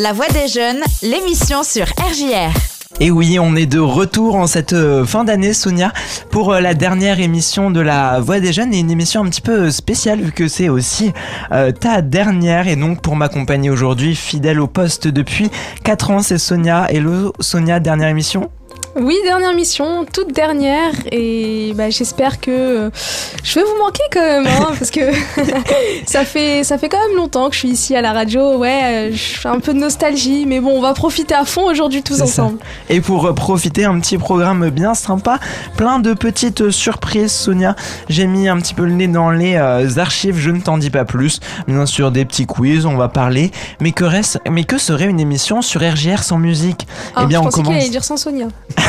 La Voix des Jeunes, l'émission sur RJR. Et oui, on est de retour en cette euh, fin d'année, Sonia, pour euh, la dernière émission de La Voix des Jeunes et une émission un petit peu spéciale vu que c'est aussi euh, ta dernière. Et donc, pour m'accompagner aujourd'hui, fidèle au poste depuis 4 ans, c'est Sonia. Hello, Sonia, dernière émission oui, dernière mission, toute dernière, et bah, j'espère que euh, je vais vous manquer quand même, hein, parce que ça fait ça fait quand même longtemps que je suis ici à la radio. Ouais, euh, je fais un peu de nostalgie, mais bon, on va profiter à fond aujourd'hui tous ensemble. Et pour euh, profiter, un petit programme bien sympa, plein de petites surprises. Sonia, j'ai mis un petit peu le nez dans les archives, je ne t'en dis pas plus. Bien sûr, des petits quiz, on va parler. Mais que reste, mais que serait une émission sur RGR sans musique? Ah, Eh bien, je on commence. dire sans Sonia.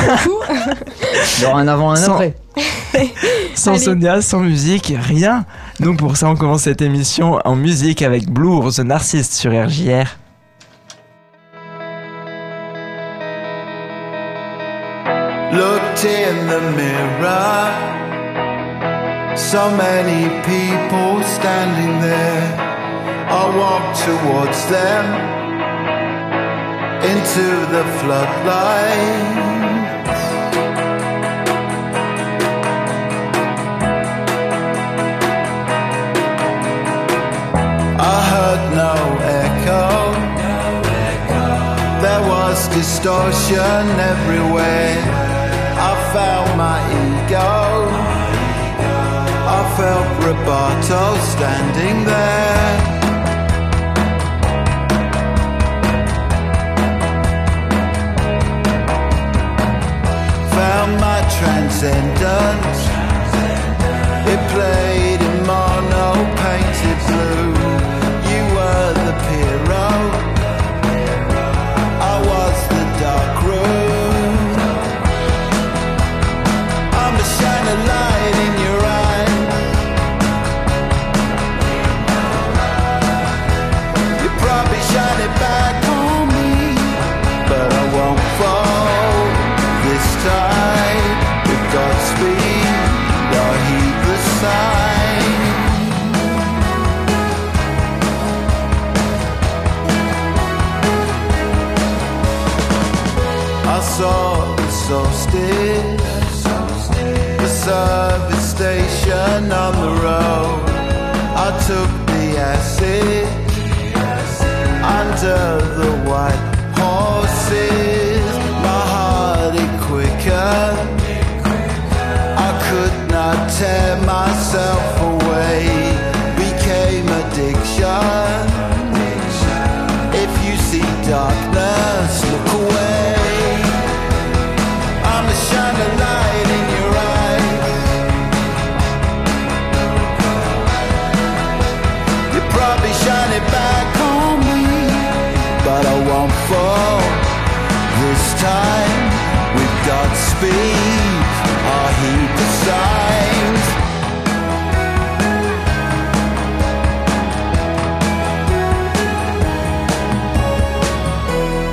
Il y aura un avant, un sans, après. sans Sonia, sans musique, rien. Donc pour ça, on commence cette émission en musique avec Blue The Narcisse sur RJR. Looked in the mirror. So many people standing there. I walk towards them into the floodlight. No echo. There was distortion everywhere. I felt my ego. I felt Roboto standing there. Found my transcendence. It played took the acid under the white horses. My heart it quicker. I could not tear myself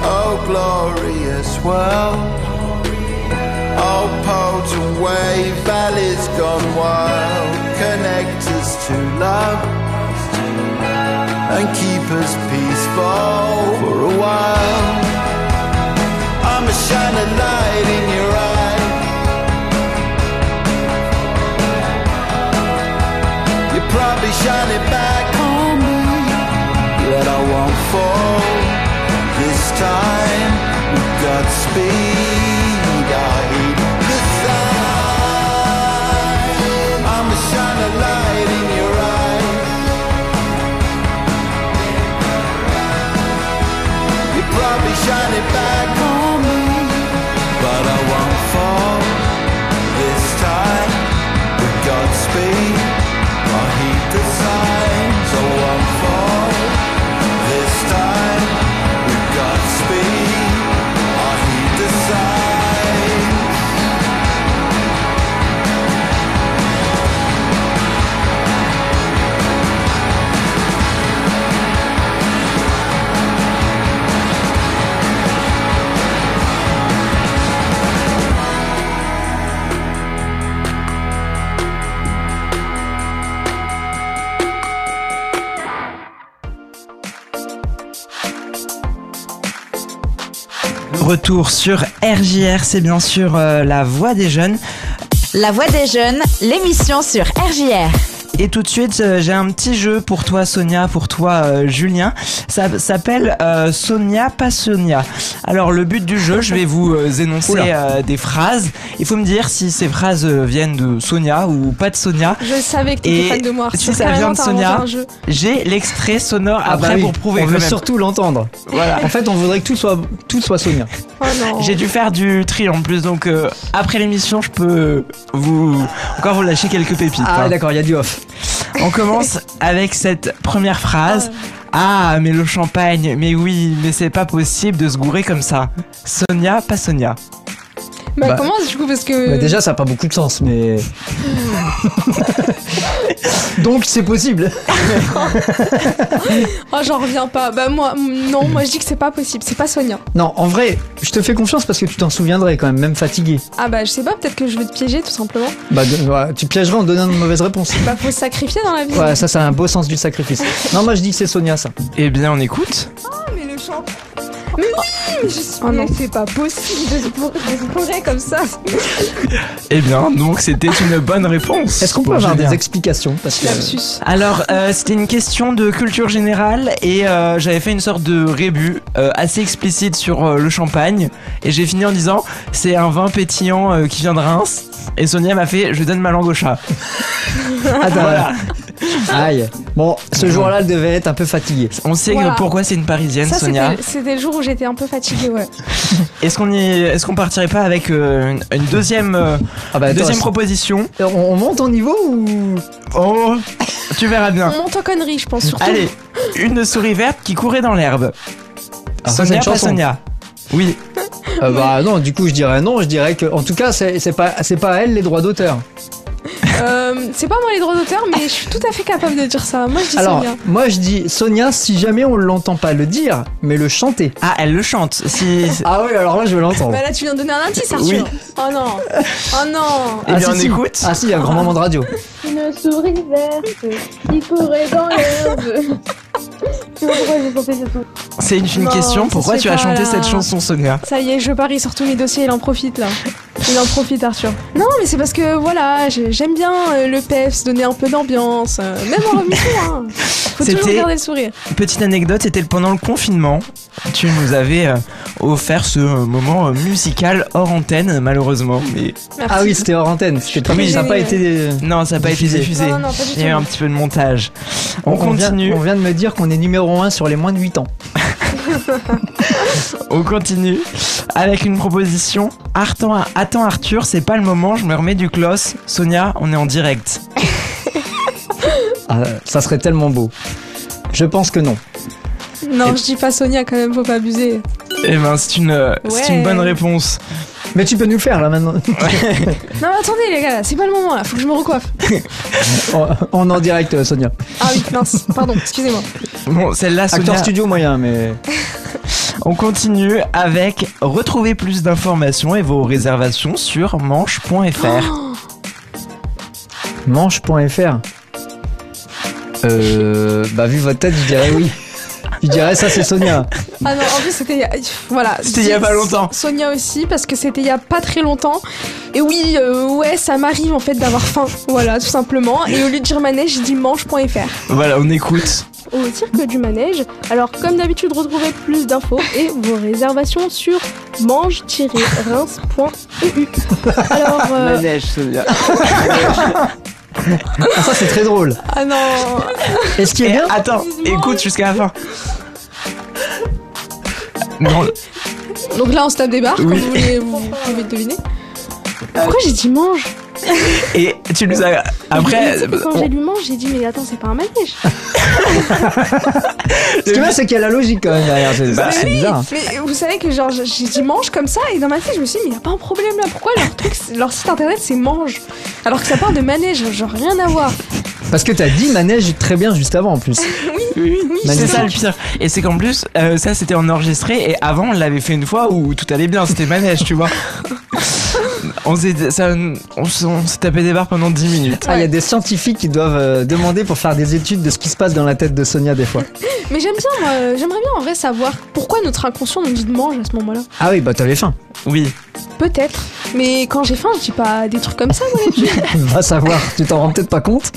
Oh, world. Oh, wave, valleys gone wild. Connect us to love and keep us peaceful for a while. Retour sur RJR, c'est bien sûr euh, la voix des jeunes. La voix des jeunes, l'émission sur RJR. Et tout de suite, euh, j'ai un petit jeu pour toi Sonia, pour toi euh, Julien. Ça s'appelle euh, Sonia pas Sonia. Alors le but du jeu, je vais vous euh, énoncer euh, des phrases. Il faut me dire si ces phrases viennent de Sonia ou pas de Sonia. Je savais que tu étais fan de moi. si ça vient de Sonia. J'ai l'extrait sonore Ah après bah oui, pour prouver On veut même. surtout l'entendre. Voilà. En fait, on voudrait que tout soit, tout soit Sonia. Oh non. J'ai dû faire du tri en plus, donc euh, après l'émission, je peux vous encore vous lâcher quelques pépites. Ah, hein. d'accord, il y a du off. On commence avec cette première phrase. Ah, mais le champagne, mais oui, mais c'est pas possible de se gourer comme ça. Sonia, pas Sonia. Bah, Bah. comment du coup parce que. Bah, déjà, ça n'a pas beaucoup de sens, mais. Donc, c'est possible. Oh j'en reviens pas. Bah moi non moi je dis que c'est pas possible. C'est pas Sonia. Non, en vrai, je te fais confiance parce que tu t'en souviendrais quand même, même fatigué. Ah bah je sais pas peut-être que je vais te piéger tout simplement. Bah, de- ouais, tu piégerais en donnant une mauvaise réponse. Bah faut se sacrifier dans la vie. Ouais, ça, c'est un beau sens du sacrifice. Non, moi, je dis que c'est Sonia, ça. Eh bien, on écoute. mais le chant. Mais oui mais je suis. Oh non c'est pas possible de se bourrer- de se bourrer comme ça. Eh bien, donc c'était une bonne réponse. Est-ce qu'on peut avoir des explications Parce que. Lapsus. Alors, euh, c'était une question de culture générale et euh, j'avais fait une sorte de rébut euh, assez explicite sur le champagne et j'ai fini en disant c'est un vin pétillant qui vient de Reims et Sonia m'a fait je donne ma langue au chat. Attends, Voilà. Aïe. Bon, ce jour-là, elle devait être un peu fatiguée. On sait Voilà. que pourquoi c'est une parisienne Ça Sonia. c'était c'était le jour où j'étais un peu fatiguée ouais. Est-ce qu'on qu'on partirait pas avec euh, une, une deuxième euh, Ah bah, deuxième proposition on, on monte en niveau ou? Oh, tu verras bien. On monte en connerie je pense surtout. Allez, une souris verte qui courait dans l'herbe. Ah, ça, c'est Sonia une pas chanson. Sonia. Oui. Euh, bah non, du coup je dirais non, je dirais que en tout cas c'est c'est pas c'est pas à elle les droits d'auteur. Euh, c'est pas moi les droits d'auteur mais je suis tout à fait capable de dire ça. Moi je dis Alors Sonia. moi je dis Sonia si jamais on l'entend pas le dire, mais le chanter. Ah, elle le chante. Si. Ah oui alors là je veux l'entendre. Bah là tu viens de donner un indice Arthur. Oui. Oh non. Oh non. Eh Ah, bien, si, on si. écoute. Ah si, il y a un grand moment de radio. Une souris verte qui courait dans l'herbe. C'est une, une Non, question. Pourquoi tu as chanté là. cette chanson, Sonia? Ça y est, je parie sur tous mes dossiers, il en profite là. Il en profite Arthur. Non mais c'est parce que voilà, j'ai- j'aime bien euh, le PEPS, donner un peu d'ambiance, euh, même en remission. Hein. Faut toujours C'était- garder le sourire. Petite anecdote, c'était pendant le confinement. Tu nous avais euh, offert ce moment musical hors antenne, malheureusement. Mais Merci. Ah oui, c'était hors antenne. que très ça n'a pas été. non, ça n'a pas été diffusé. Non, non, non, pas du Il y a eu un petit peu de montage. On, continue. on vient de me dire qu'on est numéro 1 sur les moins de 8 ans. On continue avec une proposition. Attends, attends Arthur, c'est pas le moment, je me remets du clos. Sonia, on est en direct. Ah, ça serait tellement beau. Je pense que non. Non, Et- je dis pas Sonia quand même, faut pas abuser. Eh ben, c'est une, euh, c'est une bonne réponse. Mais tu peux nous le faire là maintenant. Non mais attendez les gars, c'est pas le moment là, faut que je me recoiffe. on, en direct, euh, Sonia. Ah oui, mince, pardon, excusez-moi. Bon, celle-là, Acteur Sonia, studio moyen, mais. on continue avec retrouver plus d'informations et vos réservations sur manche.fr. Manche.fr. Euh. Bah, vu votre tête, je dirais oui. Je dirais ça, c'est Sonia. Ah non, en plus c'était il y a- voilà. C'était il y a pas longtemps. Sonia aussi parce que c'était il y a pas très longtemps. Et oui, euh, ouais, ça m'arrive en fait d'avoir faim. Voilà, tout simplement. Et au lieu de dire manège, j'ai dit manche.fr. Voilà, on écoute. Au cirque du manège. Alors, comme d'habitude, retrouvez plus d'infos et vos réservations sur mange-reims.eu. Alors, euh, Sonia. Ah, ça, c'est très drôle. Ah non. Et ce qui est Et bien, attends, écoute jusqu'à la fin. Non, Donc là, on se tape des barres, Oui. comme vous, voulez, vous pouvez le deviner. Pourquoi j'ai dit mange et tu nous as. Après. que quand on- j'ai lu mange, j'ai dit, mais attends, c'est pas un manège. ce qui est bien, c'est qu'il y a la logique quand même derrière. C'est bah, bizarre. Mais vous savez que genre j'ai dit mange comme ça et dans ma tête je me suis dit mais y a pas un problème là pourquoi leur truc leur site internet c'est mange? Alors que ça parle de manège genre rien à voir Parce que t'as dit manège très bien juste avant en plus. Oui, c'est Magnifique. ça le pire. Et c'est qu'en plus, euh, ça c'était en enregistré et avant on l'avait fait une fois où tout allait bien, c'était manège, tu vois. On s'est ça- on s- on s'est tapé des barres pendant 10 minutes. Ah, il y a des scientifiques qui doivent euh, demander pour faire des études de ce qui se passe dans la tête de Sonia des fois. Mais j'aime bien, moi, euh, j'aimerais bien en vrai savoir pourquoi notre inconscient nous dit de manger à ce moment-là. Ah oui, bah t'avais faim. Oui. Peut-être. Mais quand j'ai faim, je dis pas des trucs comme ça, moi. Va savoir, tu t'en rends peut-être pas compte.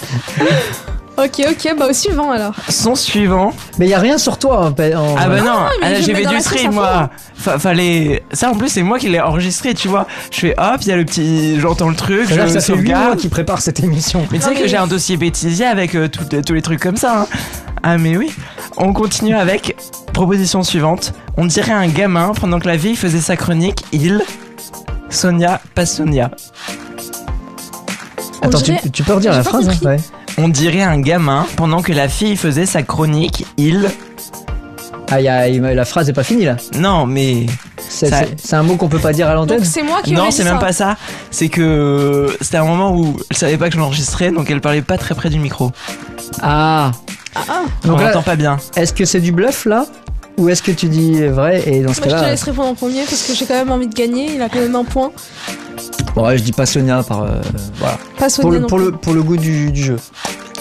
Ok, ok, bah au suivant alors. Son suivant. Mais il y a rien sur toi. en pa- en- Ah bah non, ah, je j'ai fait du à moi. Fa- fallait. Ça en plus c'est moi qui l'ai enregistré, tu vois. Je fais hop, il y a le petit. J'entends le truc, je ça fait 8 mois sauvegarde. qu'il prépare cette émission. Mais tu sais que j'ai un dossier bêtisier avec euh, tout- tous les trucs comme ça. hein. Ah mais oui. On continue avec proposition suivante. On dirait un gamin pendant que la vie faisait sa chronique. Il. Sonia, pas Sonia. On Attends, tu, dirait- tu peux redire la phrase hein ouais. On dirait un gamin pendant que la fille faisait sa chronique. Il. Ah, il y a- la phrase est pas finie là. Non mais. C'est Ça- un mot qu'on peut pas dire à l'antenne? Donc c'est moi qui Non, c'est même pas ça. C'est que c'était un moment où elle savait pas que je l'enregistrais, donc elle parlait pas très près du micro. Ah Ah, ah. on Donc là, n'entend pas bien. est-ce que c'est du bluff là? Ou est-ce que tu dis vrai et dans ce Moi, je te cas-là. laisse répondre en premier parce que j'ai quand même envie de gagner. Il a quand même un point. Bon, ouais, je dis pas Sonia par. euh, voilà. Pas Pour Sonia le, non pour, le, pour le goût du, du jeu.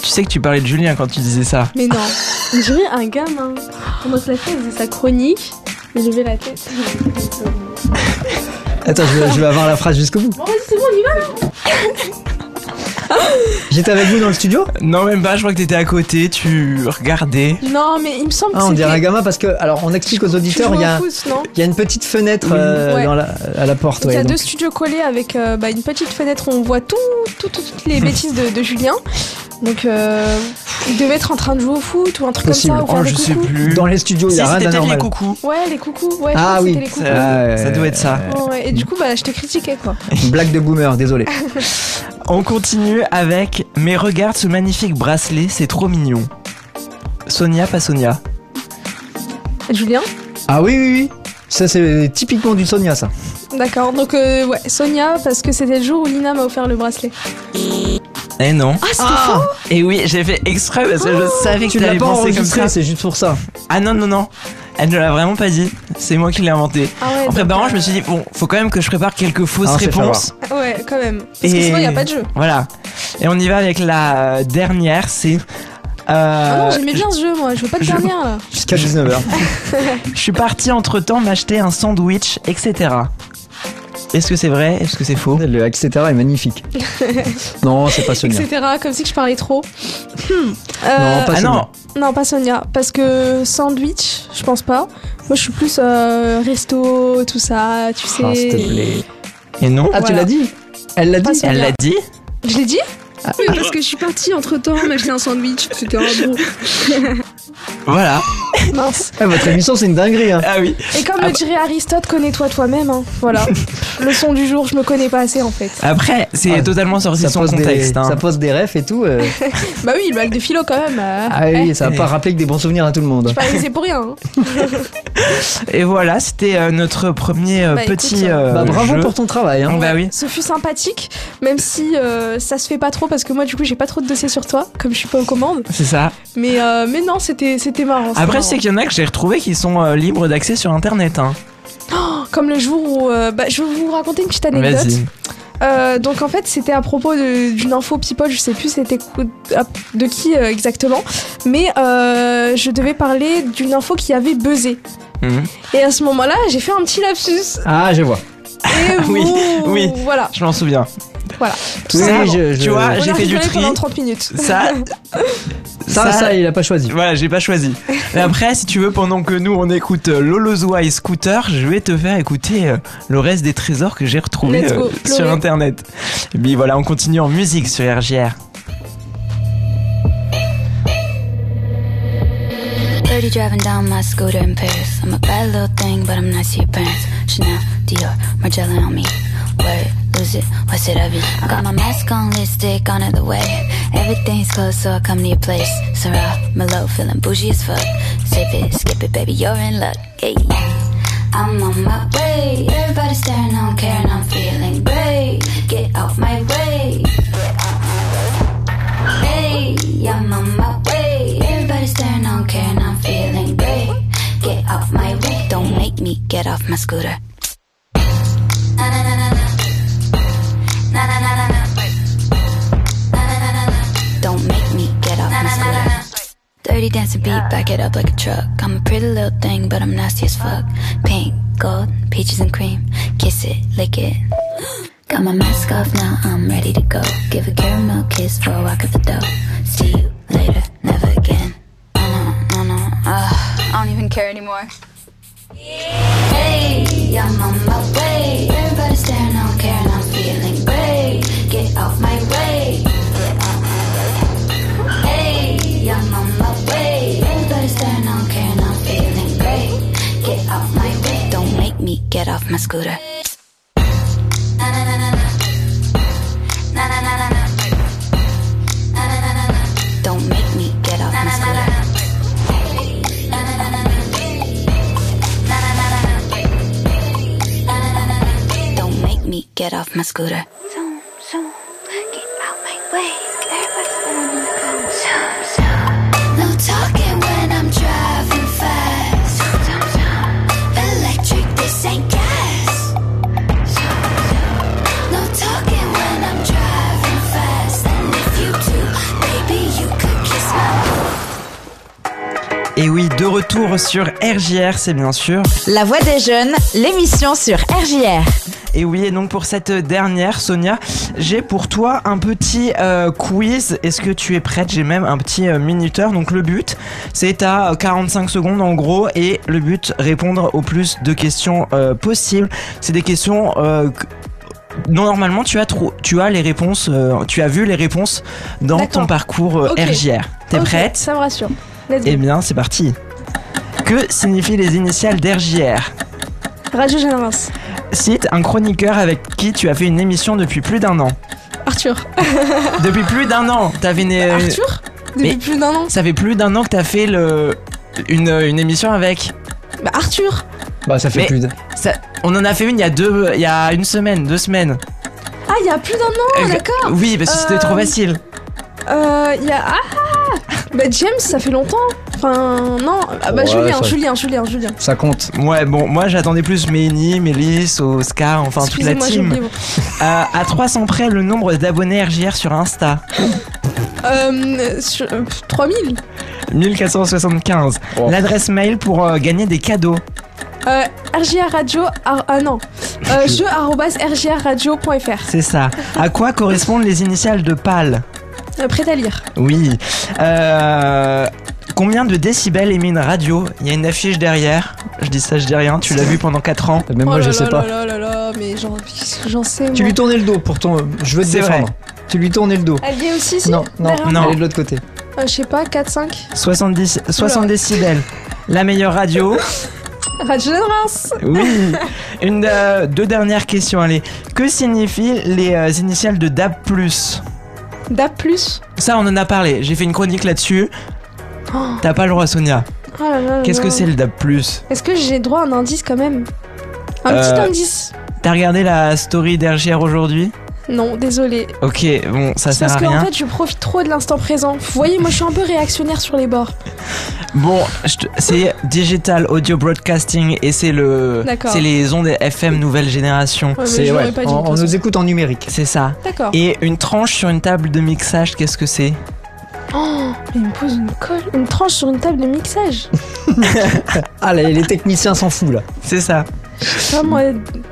Tu sais que tu parlais de Julien quand tu disais ça. Mais non. On dirait un gamin. Pendant que la fille faisait sa chronique. Mais j'ai la tête. Attends, je vais, je vais avoir la phrase jusqu'au bout. Bon, vas-y, c'est bon, on y va. J'étais avec vous dans le studio Non, même pas, je crois que t'étais à côté, tu regardais. Non, mais il me semble que Ah, on c'était. dirait un gamin parce que. Alors, on explique aux auditeurs, il y a, foot, non il y a une petite fenêtre euh, Ouais. dans la, à la porte. Il y a donc- deux studios collés avec euh, bah, une petite fenêtre où on voit tout, tout- toutes les bêtises de, de Julien. Donc, euh, il devait être en train de jouer au foot ou un truc Possible. comme ça. Ou faire Oh, des je sais coucous. plus. Dans les studios, il Si, y a rien c'était peut-être les d'anormal. coucous. Ouais, les coucous. Ouais, je Ah que oui. les coucous. Ça, ça doit être ça. Ouais. Et du coup, bah, je te critiquais quoi. Blague de boomer, désolé. On continue avec Mais regarde ce magnifique bracelet, c'est trop mignon. Sonia, pas Sonia. Julien Ah oui, oui, oui. Ça, c'est typiquement du Sonia, ça. D'accord, donc euh, ouais, Sonia, parce que c'était le jour où Lina m'a offert le bracelet. Eh non. Ah, c'était faux Et oui, j'ai fait exprès parce que je savais que Tu pas penser comme ça. c'est juste pour ça. Ah non, non, non. Elle ne l'a vraiment pas dit. C'est moi qui l'ai inventé. Ah ouais, En préparant, euh, je me suis dit, bon, faut quand même que je prépare quelques fausses Ah, c'est réponses. Ouais, quand même. Parce que sinon, il n'y a pas de jeu. Voilà. Et on y va avec la dernière, c'est. Ah non, Euh, j'aimais bien ce jeu, moi. Je veux pas de je- dernière, là. Jusqu'à 19h. je suis parti entre temps m'acheter un sandwich, etc. Est-ce que c'est vrai? Est-ce que c'est faux? Le etc. est magnifique. non, c'est pas Sonia. Etc. Comme si je parlais trop. Hmm. Non, Euh, pas Ah Sonia. non, non, pas Sonia. Parce que sandwich, je pense pas. Moi, je suis plus euh, resto, tout ça, tu sais. Ah, s'il te plaît. et non. Ah, tu l'as dit Elle l'a dit Sonia. Elle l'a dit? Je l'ai dit? Oui, parce que je suis partie entre temps m'acheter un sandwich. C'était un bon. Voilà. Mince. Ah, Votre émission, c'est une dinguerie. Hein. Ah oui. Et comme le dirait Aristote, connais-toi toi-même. hein. Voilà. Leçon du jour, je me connais pas assez en fait. Après, c'est Ah, totalement sorti de son contexte. des, hein. ça pose des refs et tout. euh. Bah oui, le bac de philo quand même. euh, Ah oui, eh, ça va pas rappeler que des bons souvenirs à tout le monde. je réalisé pour rien. hein. Et voilà, c'était euh, notre premier euh, Bah, écoute, petit euh, Bah, bravo jeu. pour ton travail. Hein. Bah oui. Ce fut sympathique, même si euh, ça se fait pas trop parce que moi du coup j'ai pas trop de dossiers sur toi, comme je suis pas aux commandes. C'est ça. Mais, euh, mais non, c'était Après, marrant. C'est qu'il y en a que j'ai retrouvés qui sont euh, libres d'accès sur internet. Hein. Comme le jour où. euh, bah, je vais vous raconter une petite anecdote. Vas-y. Euh, donc en fait, c'était à propos de- d'une info people, je sais plus c'était quoi- de qui euh, exactement, mais euh, je devais parler d'une info qui avait buzzé. Mhm. Et à ce moment-là, j'ai fait un petit lapsus. Ah, je vois. Et Oui, vous- oui. Voilà. Je m'en souviens. Voilà. Oui, Ça, je- je- tu vois, j'ai fait du tri. pendant 30 minutes. Ça, Ça, ça, il a pas choisi. Voilà, j'ai pas choisi. Mais après, si tu veux, pendant que nous on écoute euh, Lolozoa et Scooter, je vais te faire écouter euh, le reste des trésors que j'ai retrouvés Let's go, euh, sur internet. Et puis voilà, on continue en musique sur RGR. You driving down my scooter in Paris. I'm a bad little thing, but I'm nice to your parents. Chanel, Dior, Margiela on me. Word, lose it, what's it be? I got my mask on, lipstick on the way. Everything's closed, so I come to your place. Sarah, Merlot, feeling bougie as fuck. Sip it, skip it, baby, you're in luck. Hey. I'm on my way. Everybody staring, I don't care, and I'm feeling great. Get off my way. Hey, I'm on my way. Everybody staring, I don't care, and I'm feeling great. Get off my way. Don't make me get off my scooter. Na, na, na, na. Na na na na na. Don't make me get off my square. Dirty dancing beat, back it up like a truck. I'm a pretty little thing, but I'm nasty as fuck. Pink, gold, peaches and cream. Kiss it, lick it. Got my mask off now, I'm ready to go. Give a caramel kiss for a walk at the door. See you later, never again. No no, no, no. Ugh, I don't even care anymore. Hey, I'm on my way. Everybody's staring, I don't care, and I'm feeling. Get off my way. Hey, I'm on my way. Everybody staring, I don't care, and I'm feeling great. Get off my way. Don't make me get off my scooter. Na na na na na. Na na na na na. Na na na na na. Don't make me get off my scooter. Na na na na Et oui, de retour sur RJR, c'est bien sûr. La voix des jeunes, l'émission sur RJR. Et oui, et donc pour cette dernière, Sonia, j'ai pour toi un petit euh, quiz. Est-ce que tu es prête? J'ai même un petit euh, minuteur. Donc le but, c'est à 45 secondes en gros. Et le but, répondre au plus de questions euh, possibles. C'est des questions... que- Normalement, tu as, trop, tu as les réponses, tu as vu les réponses dans ton parcours euh, Ok. RJR. T'es prête? Ça me rassure. Let's go. Eh bien, c'est parti. Que signifient les initiales d'RJR Radio Génération. Cite un chroniqueur avec qui tu as fait une émission depuis plus d'un an. Arthur. Depuis plus d'un an, t'avais une... Arthur? Depuis mais- plus d'un an? Ça fait plus d'un an que t'as fait le une, une émission avec. Bah, Arthur. Bah, ça fait Mais- plus de. Ça, on en a fait une il y a deux, il y a une semaine, deux semaines. Ah, il y a plus d'un an, Euh, d'accord. Oui, parce que c'était Euh, trop facile. Euh, il y a. Ah Bah, James, ça fait longtemps. Enfin, non. Ah, bah, Ouais, Julien, ça- Julien, Julien, Julien. Ça compte. Ouais, bon, moi j'attendais plus Méni, Mélis, Oscar, enfin toute la team. Euh, à 300 près, le nombre d'abonnés RJR sur Insta. Euh, sur, euh, 3000. 1475. Oh. L'adresse mail pour euh, gagner des cadeaux. Euh, RJR Radio. Ah, ah, non. Euh, jeu arrobas rjrradio.fr. C'est ça. À quoi correspondent les initiales de PAL Euh, prêt à lire. Oui. Euh, combien de décibels émet une radio? Il y a une affiche derrière. Je dis ça, je dis rien. Tu l'as vu pendant 4 ans. Même moi, oh je là sais là pas. là là là là, mais j'en sais. Tu moi. lui tournais le dos pour ton. Je veux te défendre. Tu lui tournais le dos. Elle y est aussi, si Non, non, Non. Elle est de l'autre côté. Euh, Je sais pas, 4, 5. 70, 60 décibels. La meilleure radio. Radio Génération. Oui. Une, euh, deux dernières questions. Allez. Que signifient les euh, initiales de DAB+. DAP+. Ça, on en a parlé. J'ai fait une chronique là-dessus. T'as pas le droit, Sonia. oh là là là Qu'est-ce que c'est le DAB+. Est-ce que j'ai droit à un indice quand même? Un Euh, petit indice T'as regardé la story d'RGR aujourd'hui? Non, désolé. Ok, bon, ça C'est sert parce à qu'en rien. fait, je profite trop de l'instant présent. Vous voyez, moi, je suis un peu réactionnaire sur les bords. Bon, je te- c'est Digital Audio Broadcasting et c'est le, D'accord. c'est les ondes FM nouvelle génération. Ouais, mais C'est je l'aurais ouais. pas dit. de On, toute on façon. nous écoute en numérique. C'est ça. D'accord. Et une tranche sur une table de mixage, qu'est-ce que c'est? Il me pose une colle, une tranche sur une table de mixage. Ah, les, les techniciens s'en foutent là. C'est ça. Pas moi.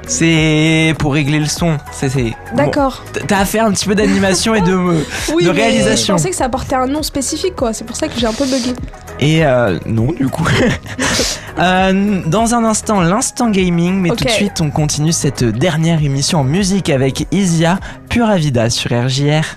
C'est pour régler le son. C'est, c'est... bon, D'accord. t'as à faire un petit peu d'animation et de Oui, de réalisation. Je pensais que ça portait un nom spécifique, quoi. C'est pour ça que j'ai un peu bugué. et euh, non du coup. Euh, dans un instant, l'instant gaming, mais tout de suite on continue cette dernière émission en musique avec Isia Pura Vida sur RJR.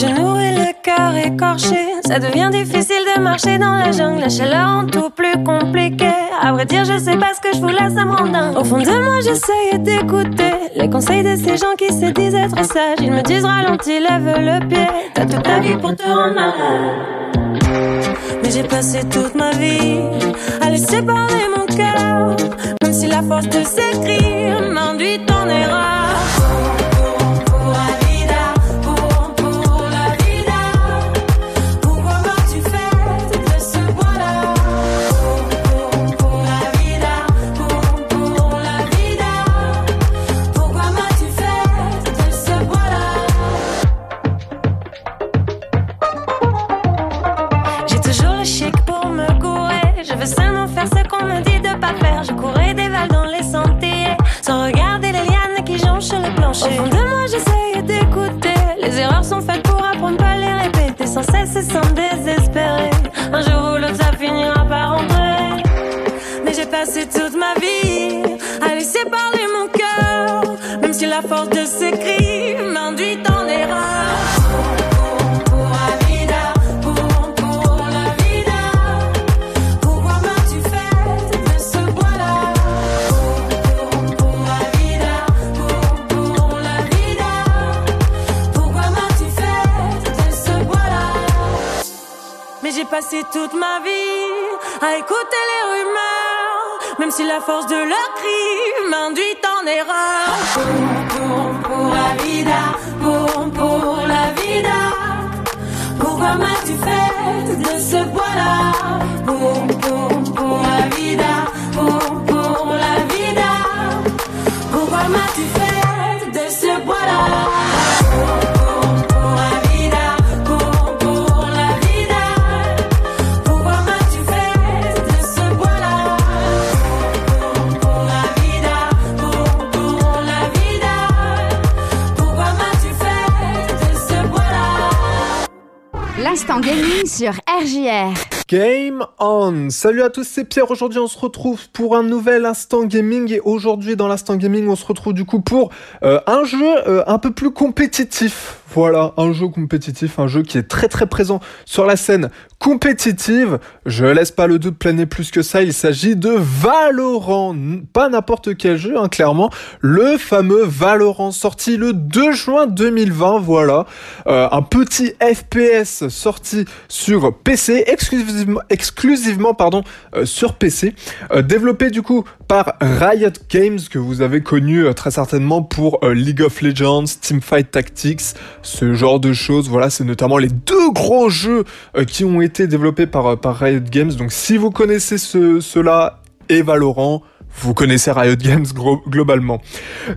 Genoux et le cœur écorché, ça devient difficile de marcher dans la jungle. La chaleur en tout plus compliqué. À vrai dire, je sais pas ce que je voulais, ça me rend dingue. Au fond de moi, j'essaye d'écouter les conseils de ces gens qui se disent être sages. Ils me disent ralentis, lève le pied. T'as toute ta vie pour te rendre malade. Mais j'ai passé toute ma vie à laisser parler mon cœur. Même si la force de s'écrire m'induit en erreur. Pourquoi m'as-tu fait de ce bois-là? Mais j'ai passé toute ma vie à écouter les rumeurs, même si la force de leur cri m'induit en erreur. Pour, pour, pour la vida, pour, pour la vida, pourquoi m'as-tu fait de ce bois-là? Pour, pour, pour la vida, Game on Salut à tous, c'est Pierre. Aujourd'hui, on se retrouve pour un nouvel instant gaming. Et aujourd'hui, dans l'instant gaming, on se retrouve du coup pour euh, un jeu euh, un peu plus compétitif. Voilà, un jeu compétitif, un jeu qui est très très présent sur la scène compétitive. Je laisse pas le doute planer plus que ça. Il s'agit de Valorant. Pas n'importe quel jeu, hein, clairement. Le fameux Valorant sorti le 2 juin 2020. Voilà. Euh, un petit FPS sorti sur PC, exclusivement, exclusivement pardon, euh, sur PC. Euh, développé du coup par Riot Games, que vous avez connu très certainement pour League of Legends, Teamfight Tactics, ce genre de choses. Voilà, c'est notamment les deux gros jeux euh, qui ont été développés par, euh, par Riot Games. Donc si vous connaissez ce, cela et Valorant, vous connaissez Riot Games globalement.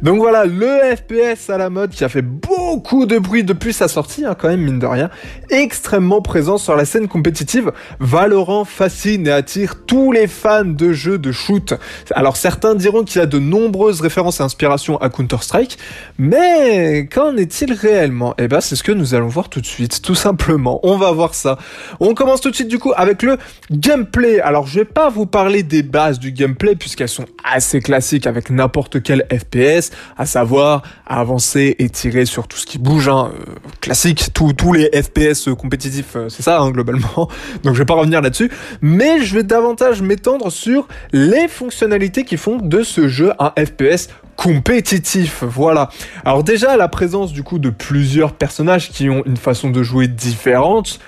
Donc voilà, le FPS à la mode qui a fait beaucoup de bruit depuis sa sortie, hein, quand même, mine de rien, extrêmement présent sur la scène compétitive. Valorant fascine et attire tous les fans de jeux de shoot. Alors certains diront qu'il a de nombreuses références et inspirations à Counter-Strike, mais qu'en est-il réellement? Eh ben, c'est ce que nous allons voir tout de suite, tout simplement. On va voir ça. On commence tout de suite du coup avec le gameplay. Alors je vais pas vous parler des bases du gameplay puisqu'elles sont assez classiques avec n'importe quel FPS, à savoir avancer et tirer sur tout ce qui bouge. Hein. Euh, classique, tous les FPS compétitifs, euh, c'est ça hein, globalement. Donc je vais pas revenir là-dessus, mais je vais davantage m'étendre sur les fonctionnalités qui font de ce jeu un FPS compétitif, voilà. Alors déjà la présence du coup de plusieurs personnages qui ont une façon de jouer différente,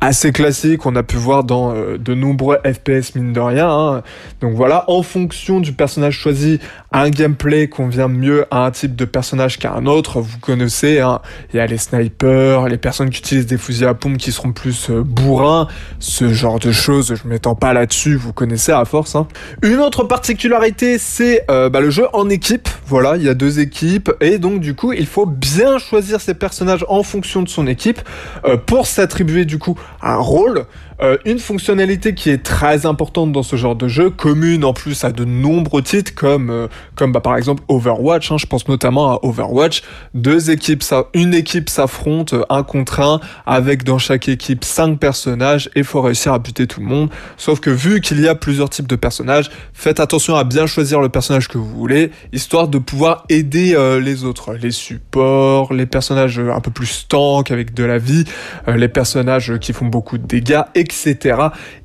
assez classique, on a pu voir dans euh, de nombreux FPS mine de rien. hein. Donc voilà, en fonction du personnage choisi, un gameplay convient mieux à un type de personnage qu'à un autre. Vous connaissez, hein, il y a les snipers, les personnes qui utilisent des fusils à pompe qui seront plus euh, bourrins, ce genre de choses. Je m'étends pas là-dessus, vous connaissez à force. hein. Une autre particularité, c'est euh, bah, le jeu en équipe. Voilà, il y a deux équipes et donc du coup, il faut bien choisir ses personnages en fonction de son équipe euh, pour s'attribuer du coup un rôle. Euh, une fonctionnalité qui est très importante dans ce genre de jeu, commune en plus à de nombreux titres comme euh, comme bah, par exemple Overwatch. hein, je pense notamment à Overwatch. Deux équipes, une équipe s'affronte euh, un contre un avec dans chaque équipe cinq personnages et faut réussir à buter tout le monde. Sauf que vu qu'il y a plusieurs types de personnages, faites attention à bien choisir le personnage que vous voulez, histoire de pouvoir aider euh, les autres, les supports, les personnages un peu plus tank avec de la vie, euh, les personnages qui font beaucoup de dégâts, etc.,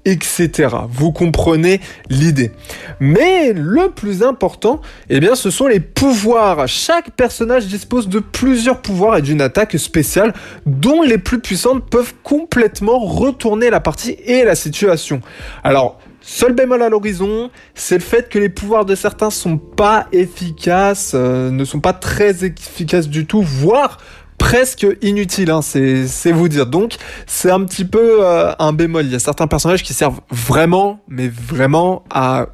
etc. Vous comprenez l'idée. Mais le plus important, eh bien, ce sont les pouvoirs. Chaque personnage dispose de plusieurs pouvoirs et d'une attaque spéciale, dont les plus puissantes peuvent complètement retourner la partie et la situation. Alors, Seul bémol à l'horizon, c'est le fait que les pouvoirs de certains sont pas efficaces, euh, ne sont pas très efficaces du tout, voire presque inutiles, hein, c'est c'est vous dire. Donc c'est un petit peu euh, un bémol. Il y a certains personnages qui servent vraiment, mais vraiment à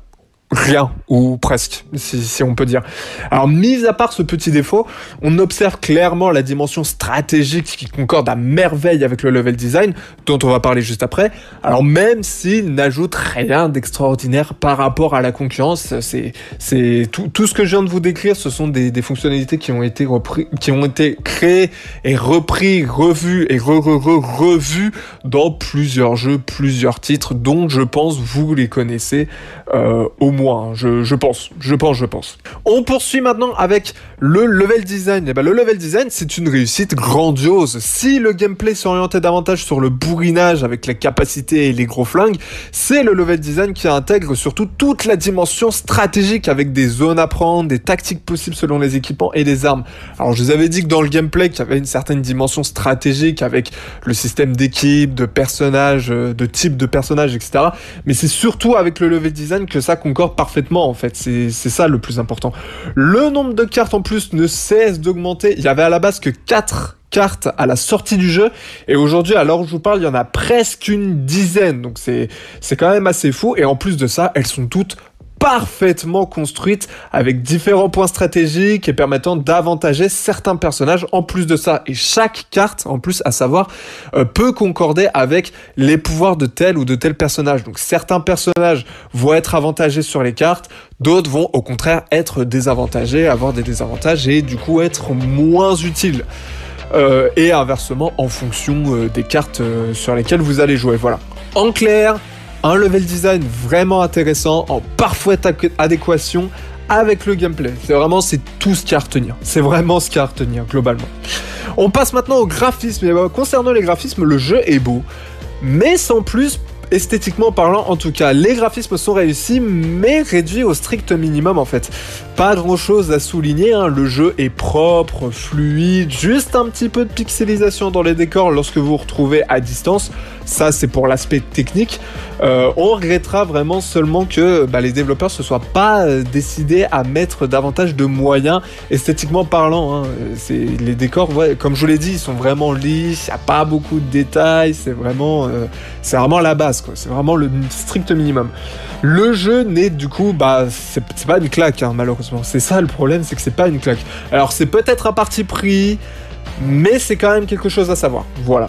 rien ou presque si, si on peut dire. Alors mis à part ce petit défaut, on observe clairement la dimension stratégique qui concorde à merveille avec le level design dont on va parler juste après. Alors même s'il n'ajoute rien d'extraordinaire par rapport à la concurrence, c'est c'est tout, tout ce que je viens de vous décrire, ce sont des, des fonctionnalités qui ont été repris, qui ont été créées et repris, revus et re, re, re, revus dans plusieurs jeux, plusieurs titres dont je pense vous les connaissez euh, au moins. Je, je pense, je pense, je pense. On poursuit maintenant avec le level design. Et ben, le level design, c'est une réussite grandiose. Si le gameplay s'orientait davantage sur le bourrinage avec les capacités et les gros flingues, c'est le level design qui intègre surtout toute la dimension stratégique avec des zones à prendre, des tactiques possibles selon les équipements et les armes. Alors je vous avais dit que dans le gameplay, qu'il y avait une certaine dimension stratégique avec le système d'équipe, de personnages, euh, de type de personnages, etc. Mais c'est surtout avec le level design que ça concorde parfaitement en fait. C'est ça le plus important. Le nombre de cartes en plus ne cesse d'augmenter. Il y avait à la base que 4 cartes à la sortie du jeu et aujourd'hui à l'heure où je vous parle il y en a presque une dizaine donc c'est quand même assez fou et en plus de ça elles sont toutes parfaitement construites avec différents points stratégiques et permettant d'avantager certains personnages en plus de ça et chaque carte en plus à savoir euh, peut concorder avec les pouvoirs de tel ou de tel personnage donc certains personnages vont être avantagés sur les cartes d'autres vont au contraire être désavantagés avoir des désavantages et du coup être moins utiles euh, et inversement en fonction euh, des cartes sur lesquelles vous allez jouer. Voilà. En clair, un level design vraiment intéressant, en parfaite adéquation avec le gameplay. C'est vraiment c'est tout ce qu'il y a à retenir. C'est vraiment ce qu'il y a à retenir globalement. On passe maintenant au graphisme. Bah, concernant les graphismes, le jeu est beau, mais sans plus. Esthétiquement parlant, en tout cas, les graphismes sont réussis, mais réduits au strict minimum en fait. Pas grand chose à souligner, hein. le jeu est propre, fluide, juste un petit peu de pixelisation dans les décors lorsque vous vous retrouvez à distance. Ça, c'est pour l'aspect technique. Euh, on regrettera vraiment seulement que bah, les développeurs se soient pas euh, décidés à mettre davantage de moyens esthétiquement parlant. hein. Les décors, comme je vous l'ai dit, ils sont vraiment lisses. Il y a pas beaucoup de détails. C'est vraiment, euh, c'est vraiment la base. C'est vraiment le strict minimum. Le jeu n'est du coup, bah, c'est pas une claque, hein, malheureusement. C'est ça le problème, c'est que c'est pas une claque. Alors c'est peut-être un parti pris, mais c'est quand même quelque chose à savoir. Voilà.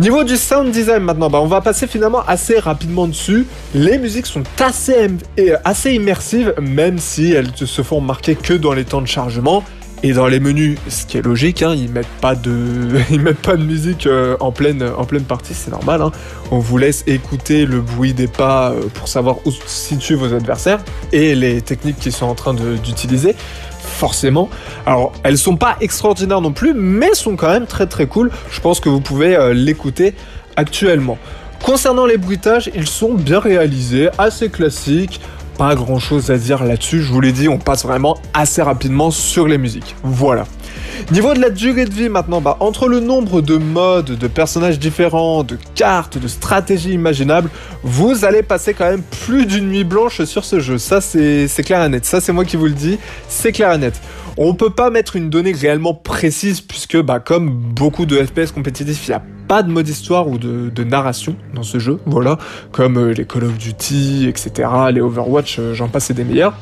Niveau du sound design maintenant, bah on va passer finalement assez rapidement dessus. Les musiques sont assez, et assez immersives, même si elles se font marquer que dans les temps de chargement. Et dans les menus, ce qui est logique, hein, ils mettent pas de, mettent pas de musique euh, en pleine, en partie, c'est normal. hein. On vous laisse écouter le bruit des pas euh, pour savoir où se situent vos adversaires et les techniques qu'ils sont en train d'utiliser. Forcément. Alors, elles sont pas extraordinaires non plus, mais sont quand même très très cool. Je pense que vous pouvez euh, l'écouter actuellement. Concernant les bruitages, ils sont bien réalisés, assez classiques. Pas grand chose à dire là-dessus, je vous l'ai dit, on passe vraiment assez rapidement sur les musiques. Voilà. Niveau de la durée de vie maintenant, bah, entre le nombre de modes, de personnages différents, de cartes, de stratégies imaginables, vous allez passer quand même plus d'une nuit blanche sur ce jeu. Ça, c'est clair et net. Ça, c'est moi qui vous le dis. C'est clair et net. On peut pas mettre une donnée réellement précise puisque, bah, comme beaucoup de FPS compétitifs, il n'y a pas de mode histoire ou de, narration dans ce jeu. Voilà. Comme euh, les Call of Duty, etc., les Overwatch, euh, j'en passe et des meilleurs.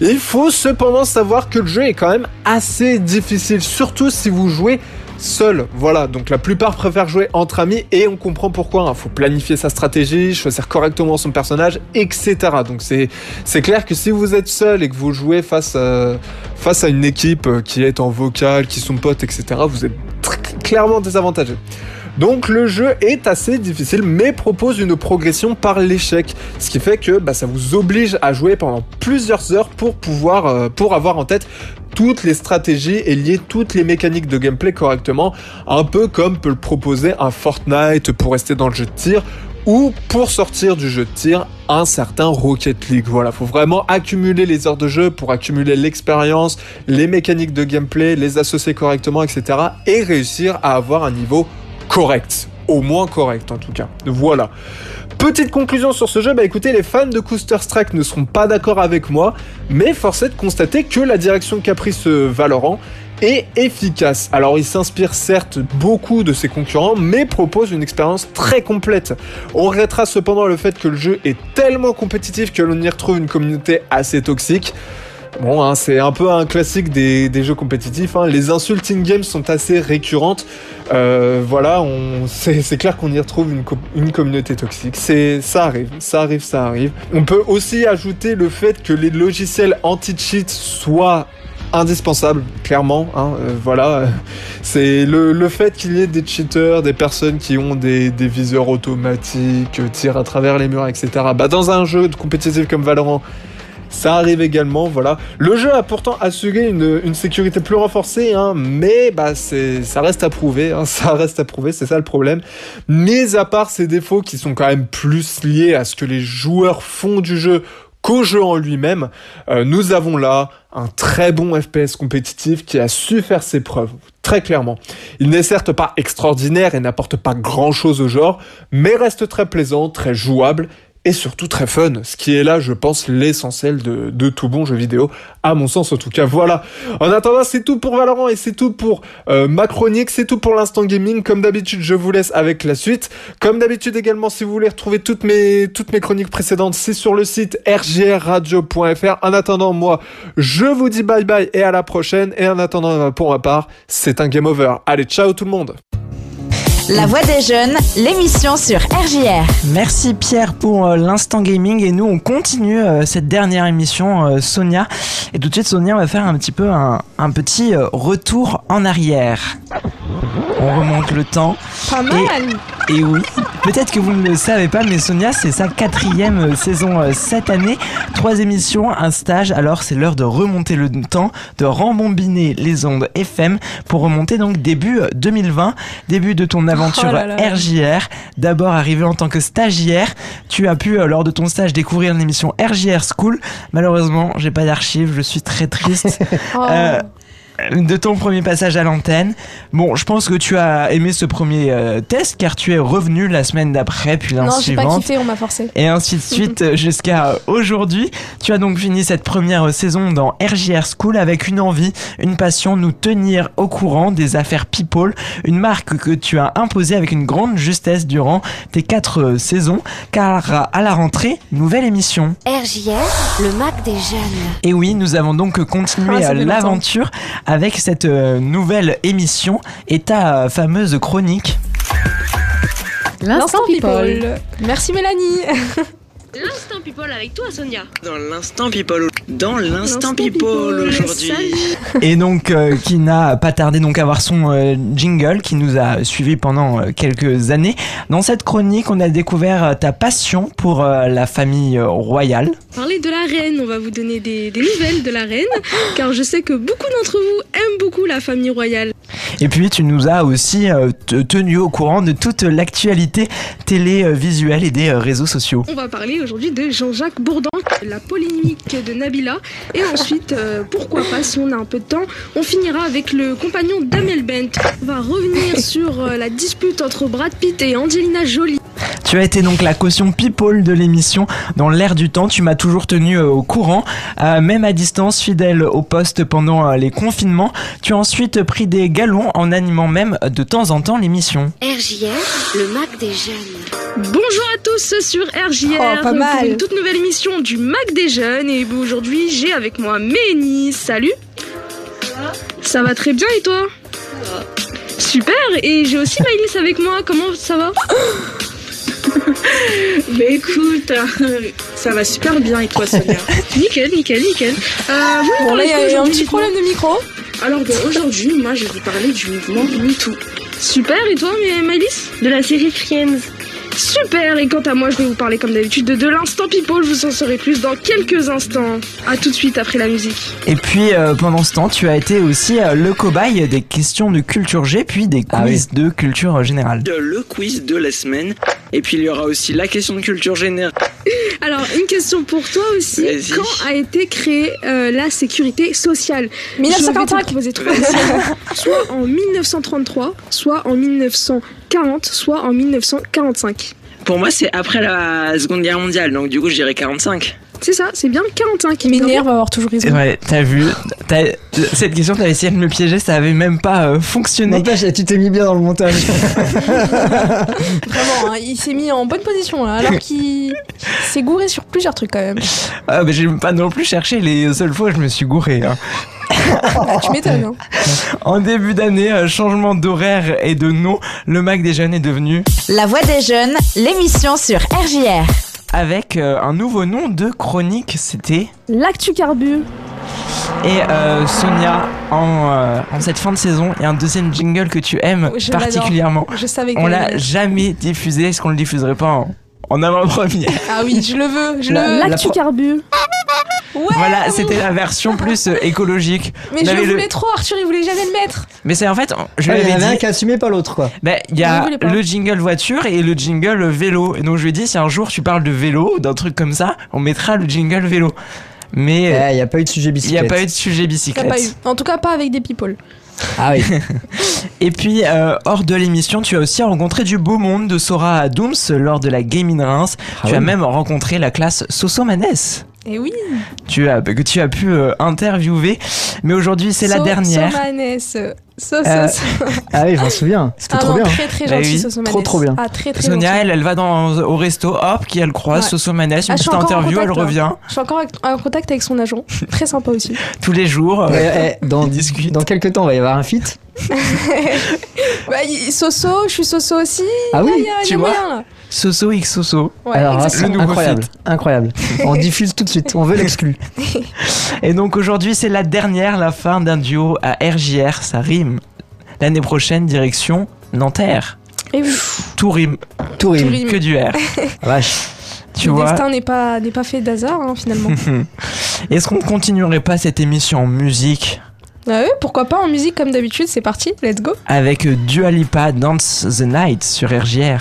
Il faut cependant savoir que le jeu est quand même assez difficile, surtout si vous jouez seul. Voilà, donc la plupart préfèrent jouer entre amis et on comprend pourquoi. Il faut planifier sa stratégie, choisir correctement son personnage, etc. Donc c'est clair que si vous êtes seul et que vous jouez face à, face à une équipe euh, qui est en vocal, qui sont potes, etc., vous êtes clairement désavantagé. Donc le jeu est assez difficile mais propose une progression par l'échec, ce qui fait que bah, ça vous oblige à jouer pendant plusieurs heures pour pouvoir euh, pour avoir en tête toutes les stratégies et lier toutes les mécaniques de gameplay correctement, un peu comme peut le proposer un Fortnite pour rester dans le jeu de tir ou pour sortir du jeu de tir un certain Rocket League. Voilà, faut vraiment accumuler les heures de jeu pour accumuler l'expérience, les mécaniques de gameplay, les associer correctement, etc. et réussir à avoir un niveau correct. Au moins correct en tout cas. Voilà. Petite conclusion sur ce jeu, bah écoutez, les fans de Counter Strike ne seront pas d'accord avec moi, mais force est de constater que la direction qu'a pris ce Valorant et efficace. Alors il s'inspire certes beaucoup de ses concurrents, mais propose une expérience très complète. On regrettera cependant le fait que le jeu est tellement compétitif que l'on y retrouve une communauté assez toxique. Bon, hein, c'est un peu un classique des, jeux compétitifs. hein. Les insultes in-game sont assez récurrentes. Euh, voilà, c'est, clair qu'on y retrouve une, co- une communauté toxique. C'est, ça arrive, ça arrive, ça arrive. On peut aussi ajouter le fait que les logiciels anti-cheat soient indispensables, clairement. hein, euh, voilà, c'est le, fait qu'il y ait des cheaters, des personnes qui ont des, des viseurs automatiques, euh, tirent à travers les murs, etc. Bah, dans un jeu de compétitif comme Valorant, ça arrive également, voilà. Le jeu a pourtant assuré une, sécurité plus renforcée, hein, mais bah ça reste à prouver, hein, ça reste à prouver, c'est ça le problème. Mais à part ces défauts qui sont quand même plus liés à ce que les joueurs font du jeu qu'au jeu en lui-même, euh, nous avons là un très bon FPS compétitif qui a su faire ses preuves, très clairement. Il n'est certes pas extraordinaire et n'apporte pas grand-chose au genre, mais reste très plaisant, très jouable et surtout très fun, ce qui est là, je pense, l'essentiel de, tout bon jeu vidéo, à mon sens en tout cas. Voilà. En attendant, c'est tout pour Valorant et c'est tout pour euh, ma chronique, c'est tout pour l'instant gaming. Comme d'habitude, je vous laisse avec la suite. Comme d'habitude également, si vous voulez retrouver toutes mes, toutes mes chroniques précédentes, c'est sur le site rgrradio.fr. En attendant, moi, je vous dis bye bye et à la prochaine. Et en attendant, pour ma part, c'est un game over. Allez, ciao tout le monde. La Voix des Jeunes, l'émission sur RJR. Merci Pierre pour euh, l'instant gaming et nous on continue euh, cette dernière émission euh, Sonia et tout de suite Sonia on va faire un petit peu un, un petit retour en arrière. On remonte le temps. Pas mal. Et oui, peut-être que vous ne le savez pas, mais Sonia, c'est sa quatrième saison cette année. Trois émissions, un stage. Alors, c'est l'heure de remonter le temps, de rembobiner les ondes FM pour remonter donc début euh, 2020, début de ton aventure Oh là là. RJR. D'abord arrivé en tant que stagiaire, tu as pu euh, lors de ton stage découvrir l'émission RJR School. Malheureusement, j'ai pas d'archives, je suis très triste. Oh. Euh, de ton premier passage à l'antenne. Bon, je pense que tu as aimé ce premier euh, test car tu es revenu la semaine d'après, puis la non, j'ai pas suivante. on m'a forcé. Et ainsi de suite euh, jusqu'à aujourd'hui. Tu as donc fini cette première saison dans RJR School avec une envie, une passion, nous tenir au courant des affaires People, une marque que tu as imposée avec une grande justesse durant tes quatre euh, saisons, car à la rentrée, nouvelle émission. RJR, le Mac des jeunes. Et oui, nous avons donc continué Ah, euh, l'aventure avec cette euh, nouvelle émission et ta euh, fameuse chronique. L'instant people. Merci Mélanie. L'instant people avec toi, Sonia. Dans l'instant people, dans l'instant people aujourd'hui. et donc euh, qui n'a pas tardé donc à avoir son euh, jingle qui nous a suivi pendant euh, quelques années. Dans cette chronique, on a découvert euh, ta passion pour euh, la famille euh, royale. Parler de la reine, on va vous donner des, des nouvelles de la reine, car je sais que beaucoup d'entre vous aiment beaucoup la famille royale. Et puis tu nous as aussi euh, te- tenu au courant de toute l'actualité télévisuelle et des euh, réseaux sociaux. On va parler aujourd'hui de Jean-Jacques Bourdin, la polémique de Nabila, et ensuite, euh, pourquoi pas, si on a un peu de temps, on finira avec le compagnon d'Amel Bent. On va revenir sur euh, la dispute entre Brad Pitt et Angelina Jolie. Tu as été donc la caution people de l'émission dans l'air du temps. Tu m'as toujours tenu euh, au courant, euh, même à distance, fidèle au poste pendant euh, les confinements. Tu as ensuite pris des galons en animant même de temps en temps l'émission. RJR, le Mac des jeunes. Bonjour à tous sur RJR Oh, pas mal. pour une toute nouvelle émission du Mac des Jeunes et aujourd'hui j'ai avec moi Méni. Salut. Ça va très bien et toi? Super et j'ai aussi Maïlis avec moi. Comment ça va? Bah écoute, euh, ça va super bien et toi Sonia Nickel, nickel, nickel. Euh, Bon là, il y quoi a eu un petit problème de micro. Alors bah, aujourd'hui, moi je vais vous parler du mouvement MeToo. Super et toi mais Maïlis? De la série Friends. Super et quant à moi je vais vous parler comme d'habitude de, de l'instant people. Je vous en saurai plus dans quelques instants. À tout de suite après la musique. Et puis euh, pendant ce temps, tu as été aussi euh, le cobaye des questions de culture G, puis des Ah quiz de culture générale. Le quiz de la semaine. Et puis il y aura aussi la question de culture générale. Alors, une question pour toi aussi. Quand a été créée euh, la sécurité sociale? Je vais te 1955. proposer trois options. soit en 1933, soit en 1940, soit en 1945. Pour moi, c'est après la Seconde Guerre mondiale, donc du coup, je dirais 45. C'est ça, c'est bien Quentin qui m'énerve à avoir toujours raison. Ouais, t'as vu t'as- Cette question, t'avais essayé de me piéger, ça avait même pas euh, fonctionné. N'empêche, tu t'es mis bien dans le montage. Vraiment, hein, il s'est mis en bonne position là, alors qu'il s'est gouré sur plusieurs trucs quand même. Ah, mais j'ai pas non plus cherché les seules fois où je me suis gouré. hein. Ah, tu m'étonnes. hein. En début d'année, euh, changement d'horaire et de nom, le Mac des jeunes est devenu La voix des jeunes, l'émission sur RJR. avec euh, un nouveau nom de chronique, c'était L'actu carbu. Et euh, Sonia, en, euh, en cette fin de saison, il y a un deuxième jingle que tu aimes Je particulièrement. Je savais que On l'a jamais diffusé, est-ce qu'on le diffuserait pas en, en avant-première? Ah oui, je le veux, je La- le veux. la L'actu pro- carbu. Ouais. Voilà, c'était la version plus euh, écologique. Mais On je avait le le- voulais trop, Arthur, il voulait jamais le mettre. Mais c'est en fait, je lui il y en avais avait un dit. qui assumait pas l'autre, quoi. Ben, il y a pas. le jingle voiture et le jingle vélo. Et donc je lui ai dit, si un jour tu parles de vélo ou d'un truc comme ça, on mettra le jingle vélo. Mais Il n'y a pas eu de sujet il n'y bicyclette. a pas eu de sujet bicyclette. pas eu. En tout cas, pas avec des people. Ah oui. Et puis, euh, hors de l'émission, tu as aussi rencontré du beau monde de Sora Dooms lors de la Game in Reims. Ah tu as oui. même rencontré la classe Soso Manès. Et oui. Tu as, que tu as pu euh, interviewer. Mais aujourd'hui, c'est la dernière. Somanes. So, so, Euh. Ah oui, je m'en souviens. C'était Ah trop non, bien. très très Bah gentil, oui. Soso Trop, trop bien. Ah, très très Sonia, elle, elle va dans, au resto, hop, qui elle croise Ouais. Soso Manès, une Ah, petite interview, elle contact, revient Je suis encore en contact avec son agent. Très sympa aussi. tous les jours. euh, Ouais, eh, dans, discute. dans quelques temps, il va y avoir un feat. Bah, Soso, je suis Soso aussi. Ah oui, y a- il y a tu vois. moyen, là. Soso X Soso. Ouais, Alors, là, incroyable. Incroyable. On diffuse tout de suite. On veut l'exclu. Et donc aujourd'hui, c'est la dernière, la fin d'un duo à RJR, ça rime. L'année prochaine, direction Nanterre. Et oui, Tout rime, Tout rime. Tout rime. que du R. Vache. Tu le vois destin n'est pas, n'est pas fait d'hasard, hein, finalement. Est-ce qu'on continuerait pas cette émission en musique? Ah oui, pourquoi pas en musique comme d'habitude, c'est parti, let's go. avec Dua Lipa Dance the Night sur RJR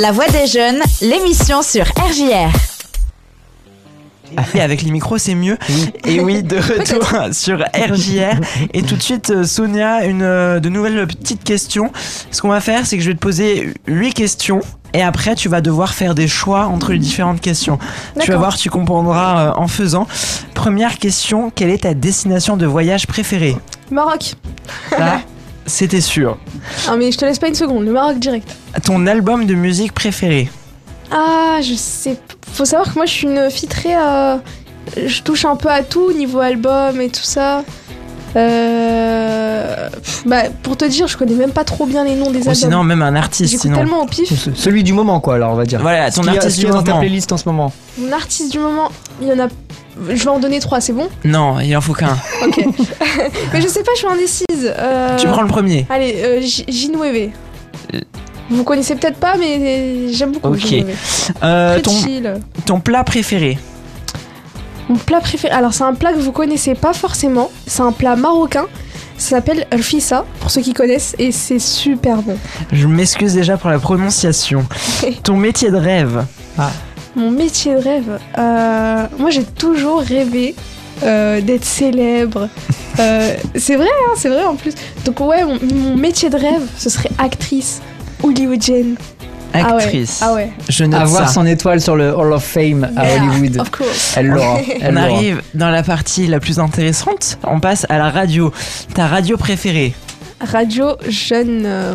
La voix des jeunes, l'émission sur RJR. Et avec les micros, c'est mieux. Et oui, de retour sur RJR. Et tout de suite, euh, Sonia, une euh, de nouvelles petites questions. Ce qu'on va faire, c'est que je vais te poser huit questions. Et après, tu vas devoir faire des choix entre les différentes questions. Tu vas voir, tu comprendras euh, en faisant. Première question, quelle est ta destination de voyage préférée? Maroc. Ça, c'était sûr. Ah mais je te laisse pas une seconde, le Maroc direct. Ton album de musique préféré Ah, je sais. Faut savoir que moi je suis une fille très. euh, je touche un peu à tout niveau album et tout ça. Euh, pff, bah, pour te dire, je connais même pas trop bien les noms des Ou albums. sinon, même un artiste. J'écoute sinon. tellement au pif. Ce- Celui du moment, quoi, alors on va dire. Voilà, Ce ton a- artiste ce qu'il y du a dans ta moment. playlist en ce moment. Mon artiste du moment, il y en a. Je vais en donner trois, c'est bon? Non, il en faut qu'un. Ok. Mais je sais pas, je suis indécise. Euh, Tu prends le premier. Allez, euh, J-. Vous connaissez peut-être pas, mais j'aime beaucoup Ok. Euh, Très ton, chill. ton plat préféré? Mon plat préféré. Alors, c'est un plat que vous connaissez pas forcément. C'est un plat marocain. Ça s'appelle Rfissa, pour ceux qui connaissent, et c'est super bon. Je m'excuse déjà pour la prononciation. Ton métier de rêve Mon métier de rêve. euh, moi, j'ai toujours rêvé euh, d'être célèbre. Euh, c'est vrai, hein, c'est vrai en plus. Donc, ouais, mon, mon métier de rêve, ce serait actrice hollywoodienne. Ah ouais, Actrice. Ah ouais. Je note Avoir ça. son étoile sur le Hall of Fame à Yeah, Hollywood. Of course. Elle l'aura. Elle On arrive dans la partie la plus intéressante. On passe à la radio. Ta radio préférée Radio Jeune. euh,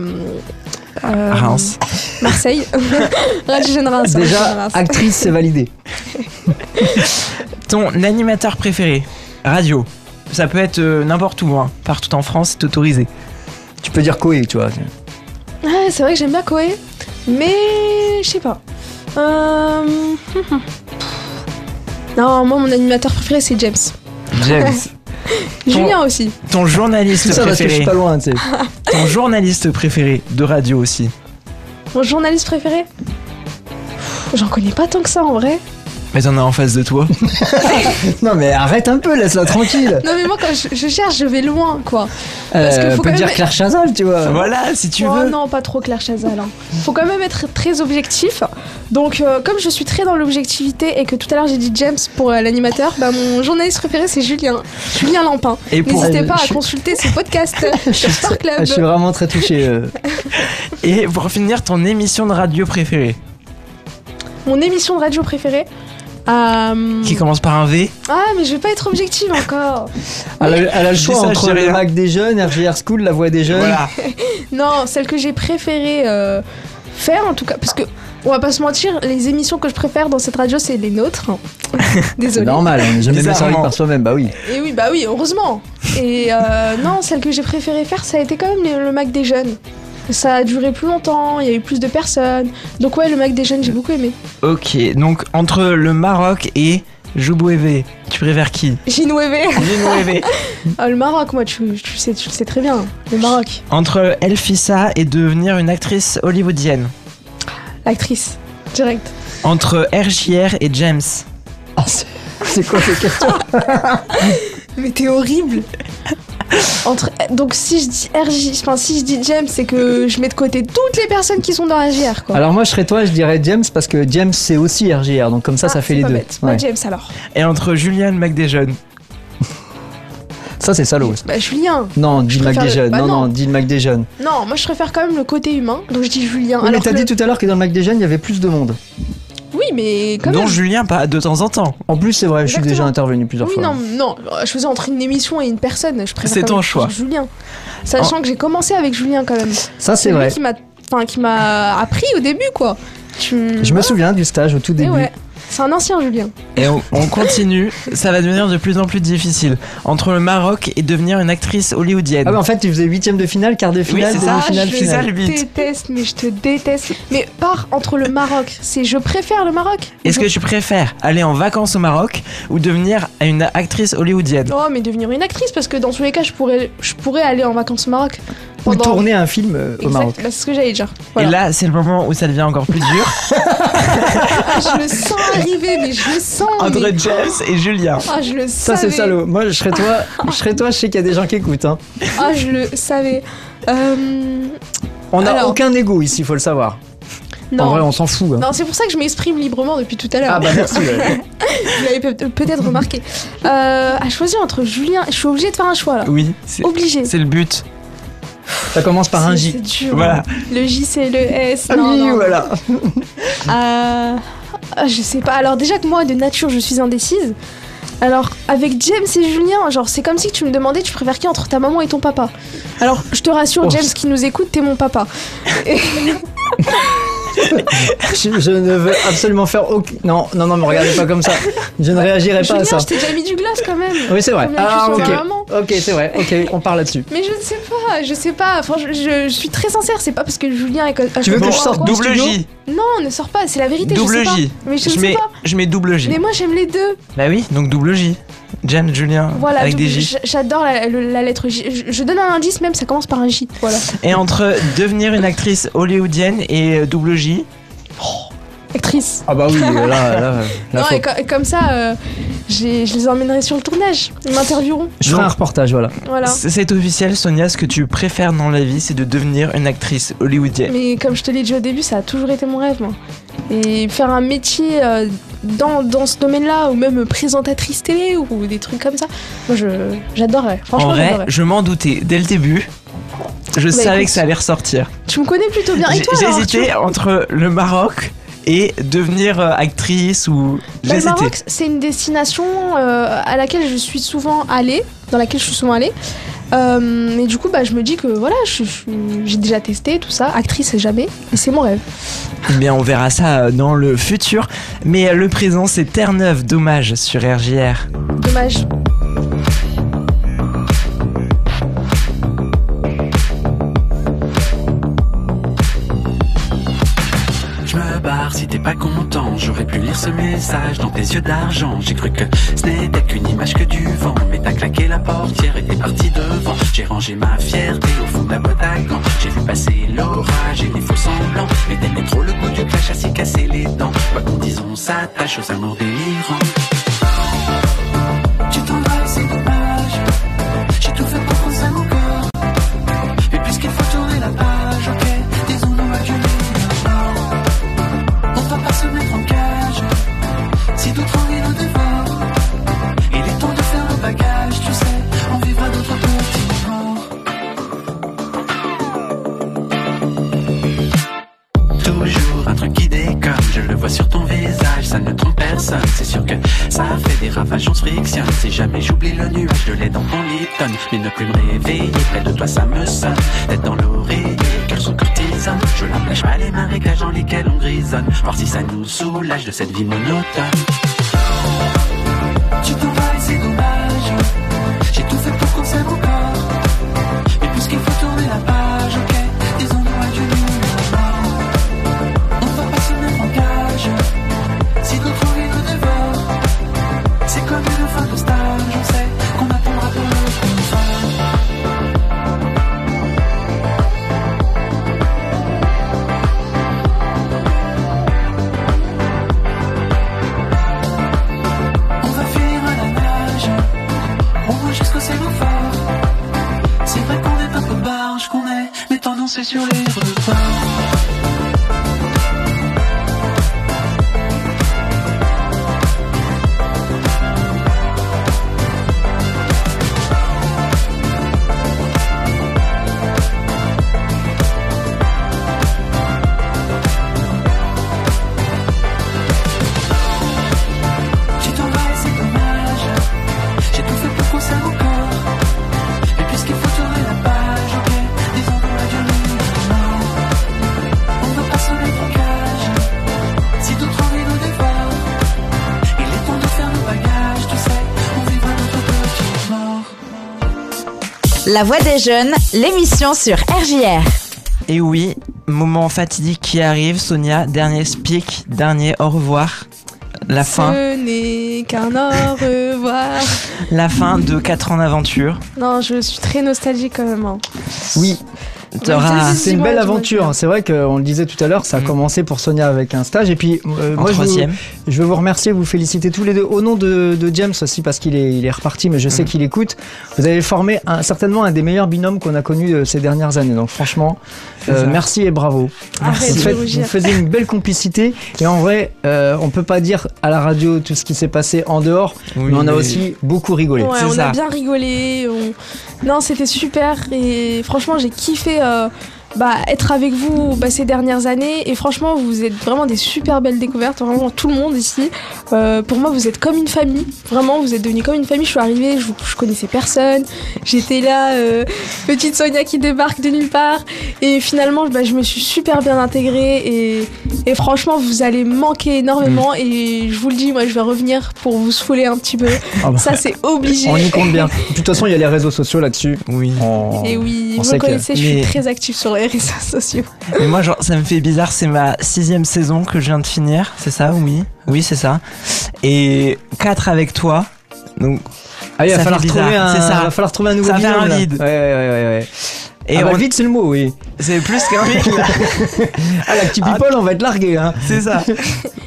euh, Reims. Marseille. Radio Jeune Reims. Déjà, Reims. actrice, c'est validé. Ton animateur préféré Radio. Ça peut être euh, n'importe où, hein. partout en France, c'est autorisé. Tu peux dire Koé, tu vois. Ouais, c'est vrai que j'aime bien Koé, mais je sais pas. Euh... Non, moi mon animateur préféré c'est James. James. Julien aussi. Ton journaliste ça parce que je préféré suis pas loin, tu sais. Ton journaliste préféré de radio aussi. Mon journaliste préféré? J'en connais pas tant que ça en vrai. Mais t'en as en face de toi. Non, mais arrête un peu, laisse-la tranquille. Non mais moi quand je, je cherche, je vais loin quoi. Parce que Euh, faut peut quand dire même- Claire Chazal, tu vois. voilà, si tu oh veux. non, pas trop Claire Chazal. hein. Faut quand même être très objectif. Donc euh, comme je suis très dans l'objectivité et que tout à l'heure j'ai dit James pour euh, l'animateur, bah mon journaliste préféré c'est Julien. Julien Lampin. Et pour- N'hésitez pas à suis- consulter ses podcasts sur Star Club. Je suis vraiment très touché. euh. Et pour finir, ton émission de radio préférée? Mon émission de radio préférée? Euh, Qui commence par un V Ah mais je vais pas être objective encore. Elle a, elle a le choix entre le. Mac des jeunes, RGR School, la voix des jeunes. Voilà. Non, celle que j'ai préféré euh, faire en tout cas, parce que on va pas se mentir, les émissions que je préfère dans cette radio c'est les nôtres. C'est Désolée. normal, on n'est jamais mieux servi Bizarrement. par soi-même, bah oui. Et oui, bah oui, heureusement. Et euh, non, celle que j'ai préféré faire, ça a été quand même le, le Mac des jeunes. Ça a duré plus longtemps, il y a eu plus de personnes. Donc ouais, le Mac des jeunes, j'ai beaucoup aimé. Ok, donc entre le Maroc et Joubouévé, tu préfères qui? Ginouévé. Joubouévé. Ah, le Maroc, moi, tu, tu sais, tu le sais très bien. Le Maroc. Entre Elfissa et devenir une actrice hollywoodienne. L'actrice. Direct. Entre RJR et James. Ah, c'est c'est quoi ces questions Mais t'es horrible. Entre, donc si je dis RJ, enfin si je dis James, c'est que je mets de côté toutes les personnes qui sont dans RJR quoi. Alors moi je serais toi, je dirais James parce que James c'est aussi RGR, donc comme ça ça Ah, fait c'est les deux. bête. Ouais. James alors. Et entre Julian. Ça c'est salaud. ça. Bah Julien. Non, dis le Mac préfère des le- jeunes. bah non, non. non, dis le Mac des jeunes. Non, moi je préfère quand même le côté humain, donc je dis Julien. Oui, mais t'as que dit le- tout à l'heure que dans le Mac des jeunes il y avait plus de monde. Oui, mais quand Non, même. Julien, pas de temps en temps. En plus c'est vrai, je suis Exactement. déjà intervenu plusieurs Oui, fois. non, non, je faisais entre une émission et une personne. Je préfère C'est quand ton même choix. Julien. Sachant que j'ai commencé avec Julien quand même. Ça c'est lui vrai. qui m'a enfin, qui m'a appris au début quoi. Tu... Je me souviens du stage au tout Eh début. ouais. C'est un ancien Julien. Et on, on continue, ça va devenir de plus en plus difficile. Entre le Maroc et devenir une actrice hollywoodienne. Ah bah en fait tu faisais huitième de finale, quart de finale, c'est ça, demi-finale, je c'est ça, finale. le but. déteste, mais je te déteste. Mais par entre le Maroc, c'est je préfère le Maroc. Est-ce Je- que tu préfères aller en vacances au Maroc ou devenir une actrice hollywoodienne? Oh, mais devenir une actrice parce que dans tous les cas, je pourrais, je pourrais aller en vacances au Maroc. Ou tourner un film euh, au Exact, Maroc. bah, c'est ce que j'allais dire. Voilà. Et là, c'est le moment où ça devient encore plus dur je le sens arriver, mais je le sens. entre mais- James et Julien. Ah, je le Ça savais. c'est salaud. Moi je serais toi, je serais toi, je sais qu'il y a des gens qui écoutent. Hein. Ah, je le savais. Euh, On n'a Alors. aucun ego ici, faut le savoir. Non. En vrai, on s'en fout. hein. Non, c'est pour ça que je m'exprime librement depuis tout à l'heure. Ah bah merci. ouais. Vous l'avez peut- peut-être remarqué. Euh, à choisir entre Julien, je suis obligée de faire un choix là. Oui, c'est Obligée. c'est le but. Ça commence par un J. C'est dur. Voilà. Le J c'est le S. Ah non, oui, non. voilà. Euh, ah, je sais pas. Alors déjà que moi de nature je suis indécise. Alors avec James et Julien, genre c'est comme si tu me demandais tu préfères qui entre ta maman et ton papa? Alors je te rassure Oh. James qui nous écoute, t'es mon papa. Et- Je, je ne veux absolument faire aucun. Non, non, non, me regardez pas comme ça. Je ne réagirai pas Julien, à ça. je t'ai déjà mis du glace quand même. Oui, c'est vrai. Ah, ok. maman? Ok, c'est vrai. Ok, on parle là-dessus. Mais je ne sais pas, je sais pas. Franchement, je, je suis très sincère. C'est pas parce que Julien est. Tu veux que je sorte. Double J. Non, ne sors pas. C'est la vérité. Double je sais pas. J. Mais je, ne sais mets, pas. je mets double J. Mais moi j'aime les deux. Bah oui, donc double J. Jen, Julien, Voilà. avec des double- J. j- J'adore la, le- la lettre J. Je, je donne un indice même. Ça commence par un J. Voilà. Et entre devenir une actrice hollywoodienne et euh, double J, Actrice. Ah bah oui, là, là, là, non, faut- et, co- et comme ça, euh, je les emmènerai sur le tournage. Ils m'intervieweront. Je ferai un reportage, voilà. Voilà. c'est officiel, Sonia, ce que tu préfères dans la vie, c'est de devenir une actrice hollywoodienne. Mais comme je te l'ai dit au début, ça a toujours été mon rêve, moi. Et faire un métier euh, dans, dans ce domaine-là, ou même présentatrice télé, ou des trucs comme ça, moi je j'adorerais. Franchement, en vrai, je m'en doutais dès le début. Je savais Bah, écoute. que ça allait ressortir. Tu me connais plutôt bien. Et J'ai toi, j'ai alors, hésité entre le Maroc et devenir euh, actrice ou. Bah, le. Maroc, c'est une destination euh, à laquelle je suis souvent allée, dans laquelle je suis souvent allée. Euh, et du coup, bah, je me dis que voilà, j'ai déjà testé tout ça. Actrice, jamais. Et c'est mon rêve. Eh bien, on verra ça euh, dans le futur. Mais le présent, c'est Terre-Neuve, dommage, sur RJR. Dommage. Pas content. J'aurais pu lire ce message dans tes yeux d'argent. J'ai cru que ce n'était qu'une image que du vent. Mais t'as claqué la portière et t'es parti devant. J'ai rangé ma fierté au fond de la boîte à gants. J'ai vu passer l'orage et les faux semblants. Mais t'aimais trop le goût du clash à s'y casser les dents. Quoi qu'on dise, on s'attache aux amours délirants. Mais ne plus me réveiller près de toi, ça me sonne. Tête dans l'oreiller, sous cortisone. Je n'empêche pas les marécages dans lesquels on grisonne. Voir si ça nous soulage de cette vie monotone. Sur les La voix des jeunes, l'émission sur RJR. Et oui, moment fatidique qui arrive, Sonia, dernier speak, dernier au revoir. La fin, Ce n'est qu'un au revoir. la fin de 4 ans d'aventure. Non, je suis très nostalgique quand même. hein. Oui. C'est une belle aventure. C'est vrai qu'on le disait tout à l'heure, ça a commencé pour Sonia avec un stage. Et puis, euh, En moi, je, vous, troisième. Je veux vous remercier, vous féliciter tous les deux. Au nom de, de James aussi, parce qu'il est, il est reparti, mais je sais qu'il écoute. Vous avez formé un- certainement un des meilleurs binômes qu'on a connus euh, ces dernières années. Donc, franchement, euh, merci et bravo. Arrête Vous, faites- vous faisiez une belle complicité. Et en vrai, euh, on peut pas dire à la radio tout ce qui s'est passé en dehors, Oui, mais on a mais- aussi beaucoup rigolé. Ouais, on ça. a bien rigolé. on- Non, c'était super et franchement, j'ai kiffé euh, bah, être avec vous bah, ces dernières années. Et franchement, vous êtes vraiment des super belles découvertes. Vraiment, tout le monde ici. Euh, pour moi, vous êtes comme une famille. Vraiment, vous êtes devenus comme une famille. Je suis arrivée, je, je connaissais personne. J'étais là, euh, petite Sonia qui débarque de nulle part. Et finalement, bah, je me suis super bien intégrée. Et, et franchement, vous allez manquer énormément. Et je vous le dis, moi, je vais revenir pour vous saouler un petit peu. Ah bah. Ça, c'est obligé. On y compte bien. De toute façon, il y a les réseaux sociaux là-dessus. Oui. On- Et oui, on vous me que- connaissez, je suis Mais- très active sur les réseaux sociaux. Mais moi, genre, ça me fait bizarre, c'est ma sixième saison que je viens de finir, c'est ça Oui, oui, c'est ça. Et quatre avec toi. Donc, Ah, il va falloir trouver bizarre, un, ça. va falloir trouver un nouveau Ça fait binôme, un vide. Ouais, ouais, ouais, ouais. Et ah bah, on- vite, c'est le mot, oui. c'est plus qu'un vide. Ah, la petite people, on va être largué, hein. C'est ça.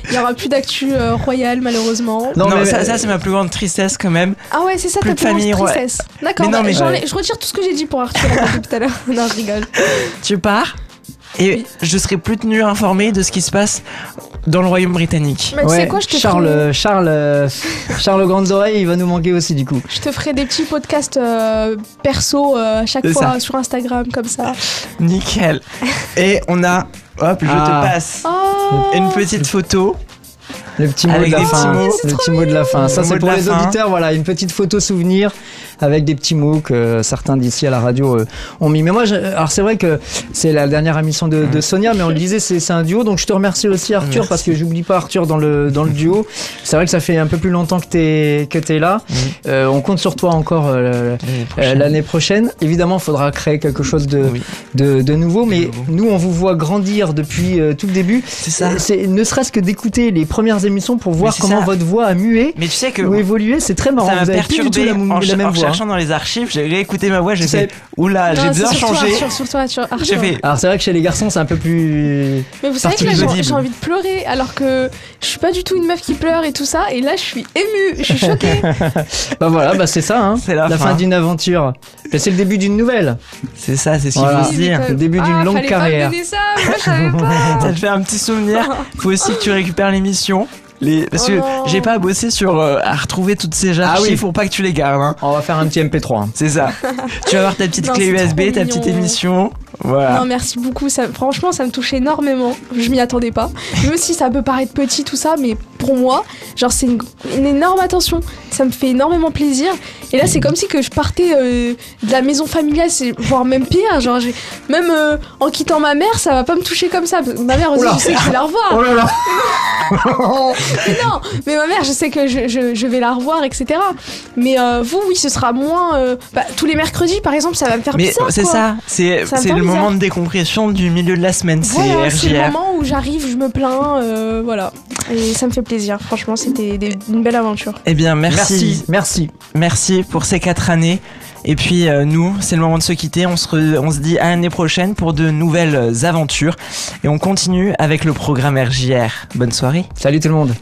Il y aura plus d'actu euh, royale malheureusement. Non, Non, mais- ça, ça, c'est ma plus grande tristesse quand même. Ah ouais, c'est ça Plus ta plus grande famille, ouais. tristesse. D'accord, Mais non, bah, mais- je retire tout ce que j'ai dit pour Arthur tout à l'heure. Non, je rigole. Tu pars? Et je serai plus tenu informé de ce qui se passe dans le royaume britannique. Mais tu sais quoi, je te, Charles, ferai, Charles, euh, Charles Grandes Oreilles, il va nous manquer aussi, du coup. je te ferai des petits podcasts euh, perso euh, à chaque fois ça. sur Instagram comme ça. Nickel. Et on a, hop, je Ah. te passe Oh une petite photo. Le petit mot Avec de la fin. petits mots. Le petit mot de la fin. Ça, c'est pour les fin. auditeurs. Voilà, une petite photo souvenir avec des petits mots que certains d'ici à la radio euh, ont mis. Mais moi, je- alors c'est vrai que c'est la dernière émission de, de Sonia, mais on le disait, c'est un duo. Donc je te remercie aussi, Arthur, Merci. parce que j'oublie pas Arthur dans le, dans le duo. C'est vrai que ça fait un peu plus longtemps que t'es que t'es là. Euh, on compte sur toi encore euh, euh, l'année prochaine. Évidemment, il faudra créer quelque chose de, Oui. de, de nouveau, mais nouveau. nous, on vous voit grandir depuis euh, tout le début. C'est ça. Ne serait-ce que d'écouter les premières émissions pour voir comment ça. votre voix a mué Mais tu sais que ou évolué. C'est très marrant. ça Vous avez plus du tout perturbé la, en, la cher- même en voix. Cherchant dans les archives. J'ai réécouté ma voix, j'ai fait Oula, j'ai. J'ai fait Alors c'est vrai que chez les garçons, c'est un peu plus. Mais vous savez que là, j'ai envie de pleurer alors que je suis pas du tout une meuf qui pleure et tout ça. Et là, je suis émue, je suis choquée. Bah voilà, bah c'est ça. Hein. C'est la fin, fin. d'une aventure. Mais c'est le début d'une nouvelle. C'est ça, c'est ce Voilà. qu'il faut se dire. Le début d'une Ah, longue carrière. Pas ça, moi pas. Ça te fait un petit souvenir. Faut aussi que tu récupères l'émission. Les... Parce Oh que non. j'ai pas bossé sur euh, à retrouver toutes ces archives Ah oui. pour pas que tu les gardes. hein. On va faire un petit MP3. hein. C'est ça. tu vas avoir ta petite Non, clé USB, ta mignon. petite émission. Voilà. Non, merci beaucoup. Ça, franchement, ça me touche énormément. Je m'y attendais pas. Même si ça peut paraître petit, tout ça, mais pour moi, genre, c'est une, une énorme attention. Ça me fait énormément plaisir. Et là, c'est comme si que je partais euh, de la maison familiale, c'est voire même pire. Genre, j'ai- même euh, en quittant ma mère, ça va pas me toucher comme ça. Ma mère aussi, je sais que je vais la revoir. Oh là là Mais non, mais ma mère, je sais que je, je- je vais la revoir, etc. Mais euh, vous, oui, ce sera moins. bah, tous les mercredis, par exemple, ça va me faire Mais c'est ça, c'est Le bizarre. moment de décompression du milieu de la semaine, c'est Voilà, c'est le moment où j'arrive, je me plains, euh, voilà. Et ça me fait plaisir, franchement, c'était des- une belle aventure. Eh bien, merci. Merci. Merci. Merci pour ces quatre années. Et puis euh, nous, c'est le moment de se quitter. On se, re- on se dit à l'année prochaine pour de nouvelles aventures. Et on continue avec le programme RJR. Bonne soirée. Salut tout le monde.